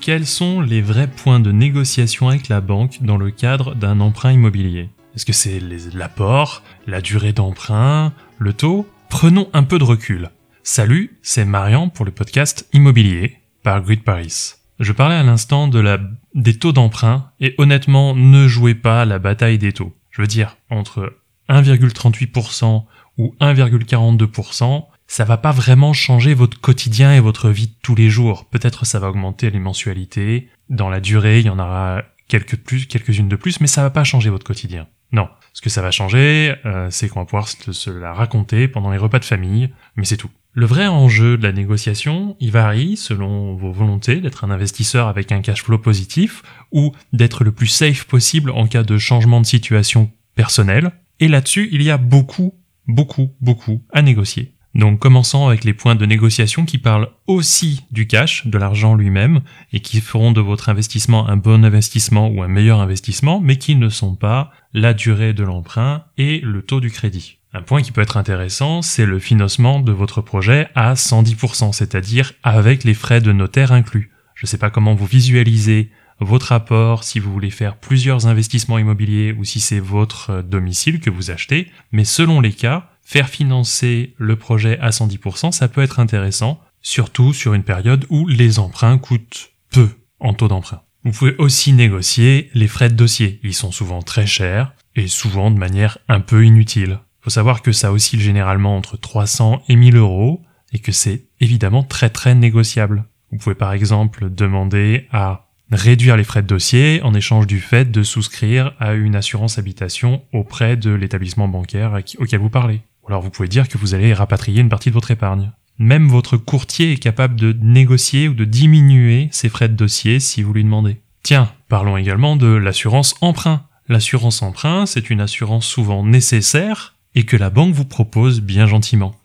Quels sont les vrais points de négociation avec la banque dans le cadre d'un emprunt immobilier? Est-ce que c'est l'apport, la durée d'emprunt, le taux? Prenons un peu de recul. Salut, c'est Marian pour le podcast Immobilier par Grid Paris. Je parlais à l'instant de la, des taux d'emprunt et honnêtement, ne jouez pas la bataille des taux. Je veux dire, entre 1,38% ou 1,42%, ça va pas vraiment changer votre quotidien et votre vie de tous les jours. Peut-être ça va augmenter les mensualités. Dans la durée, il y en aura quelques plus, quelques-unes de plus, mais ça va pas changer votre quotidien. Non. Ce que ça va changer, euh, c'est qu'on va pouvoir se, la raconter pendant les repas de famille, mais c'est tout. Le vrai enjeu de la négociation, il varie selon vos volontés d'être un investisseur avec un cash flow positif ou d'être le plus safe possible en cas de changement de situation personnelle. Et là-dessus, il y a beaucoup, beaucoup, beaucoup à négocier. Donc commençons avec les points de négociation qui parlent aussi du cash, de l'argent lui-même, et qui feront de votre investissement un bon investissement ou un meilleur investissement, mais qui ne sont pas la durée de l'emprunt et le taux du crédit. Un point qui peut être intéressant, c'est le financement de votre projet à 110%, c'est-à-dire avec les frais de notaire inclus. Je ne sais pas comment vous visualisez votre apport, si vous voulez faire plusieurs investissements immobiliers ou si c'est votre domicile que vous achetez, mais selon les cas, faire financer le projet à 110%, ça peut être intéressant, surtout sur une période où les emprunts coûtent peu en taux d'emprunt. Vous pouvez aussi négocier les frais de dossier. Ils sont souvent très chers et souvent de manière un peu inutile. Faut savoir que ça oscille généralement entre 300 et 1000 euros et que c'est évidemment très très négociable. Vous pouvez par exemple demander à réduire les frais de dossier en échange du fait de souscrire à une assurance habitation auprès de l'établissement bancaire auquel vous parlez alors vous pouvez dire que vous allez rapatrier une partie de votre épargne. Même votre courtier est capable de négocier ou de diminuer ses frais de dossier si vous lui demandez. Tiens, parlons également de l'assurance emprunt. L'assurance emprunt, c'est une assurance souvent nécessaire et que la banque vous propose bien gentiment.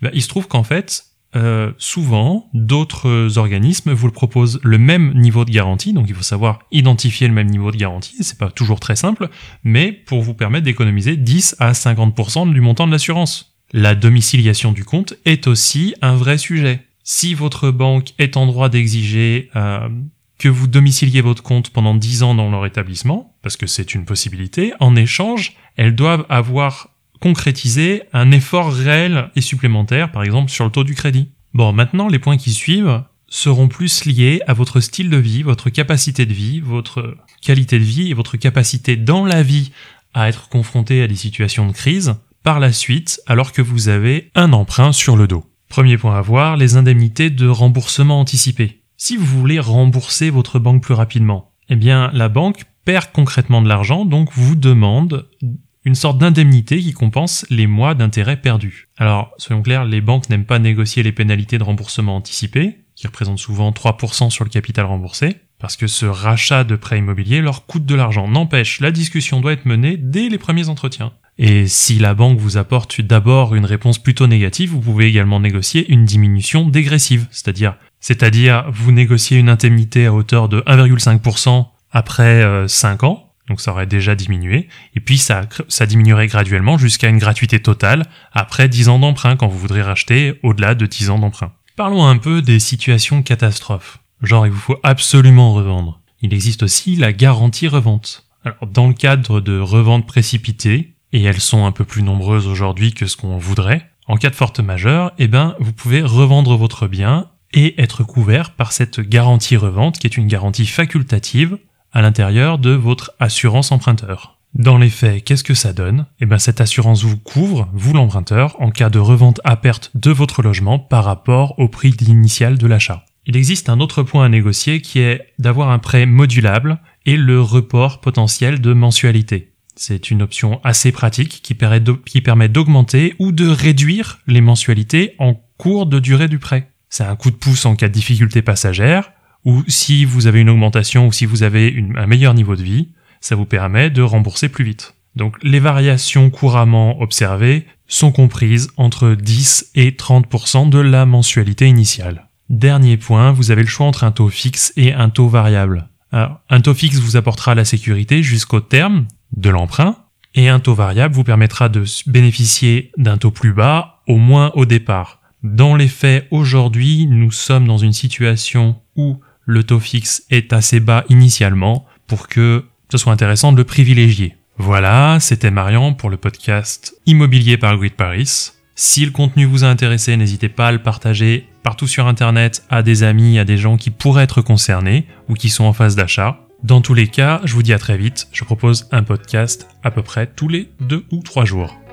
Eh ben, il se trouve qu'en fait, euh, souvent, d'autres organismes vous proposent le même niveau de garantie, donc il faut savoir identifier le même niveau de garantie, c'est pas toujours très simple, mais pour vous permettre d'économiser 10 à 50% du montant de l'assurance. La domiciliation du compte est aussi un vrai sujet. Si votre banque est en droit d'exiger euh, que vous domiciliez votre compte pendant 10 ans dans leur établissement, parce que c'est une possibilité, en échange, elles doivent avoir concrétiser un effort réel et supplémentaire, par exemple sur le taux du crédit. Bon, maintenant, les points qui suivent seront plus liés à votre style de vie, votre capacité de vie, votre qualité de vie et votre capacité dans la vie à être confronté à des situations de crise par la suite alors que vous avez un emprunt sur le dos. Premier point à voir, les indemnités de remboursement anticipé. Si vous voulez rembourser votre banque plus rapidement, eh bien la banque perd concrètement de l'argent, donc vous demande une sorte d'indemnité qui compense les mois d'intérêt perdus. Alors, soyons clairs, les banques n'aiment pas négocier les pénalités de remboursement anticipé, qui représentent souvent 3% sur le capital remboursé, parce que ce rachat de prêt immobilier leur coûte de l'argent. N'empêche, la discussion doit être menée dès les premiers entretiens. Et si la banque vous apporte d'abord une réponse plutôt négative, vous pouvez également négocier une diminution dégressive, c'est-à-dire c'est-à-dire vous négociez une indemnité à hauteur de 1,5% après 5 euh, ans, donc ça aurait déjà diminué, et puis ça, ça diminuerait graduellement jusqu'à une gratuité totale après 10 ans d'emprunt quand vous voudrez racheter au-delà de 10 ans d'emprunt. Parlons un peu des situations catastrophes. Genre il vous faut absolument revendre. Il existe aussi la garantie revente. Alors dans le cadre de revente précipitée, et elles sont un peu plus nombreuses aujourd'hui que ce qu'on voudrait, en cas de forte majeure, eh ben vous pouvez revendre votre bien et être couvert par cette garantie revente qui est une garantie facultative à l'intérieur de votre assurance emprunteur. Dans les faits, qu'est-ce que ça donne? Eh bien, cette assurance vous couvre, vous l'emprunteur, en cas de revente à perte de votre logement par rapport au prix initial de l'achat. Il existe un autre point à négocier qui est d'avoir un prêt modulable et le report potentiel de mensualité. C'est une option assez pratique qui permet d'augmenter ou de réduire les mensualités en cours de durée du prêt. C'est un coup de pouce en cas de difficulté passagère, ou si vous avez une augmentation ou si vous avez un meilleur niveau de vie, ça vous permet de rembourser plus vite. Donc les variations couramment observées sont comprises entre 10 et 30% de la mensualité initiale. Dernier point, vous avez le choix entre un taux fixe et un taux variable. un taux fixe vous apportera la sécurité jusqu'au terme de l'emprunt Et un taux variable vous permettra de bénéficier d'un taux plus bas, au moins au départ. Dans les faits, aujourd'hui, nous sommes dans une situation où le taux fixe est assez bas initialement pour que ce soit intéressant de le privilégier. Voilà, c'était Marian pour le podcast Immobilier par Grid Paris. Si le contenu vous a intéressé, n'hésitez pas à le partager partout sur Internet à des amis, à des gens qui pourraient être concernés ou qui sont en phase d'achat. Dans tous les cas, je vous dis à très vite. Je propose un podcast à peu près tous les deux ou trois jours.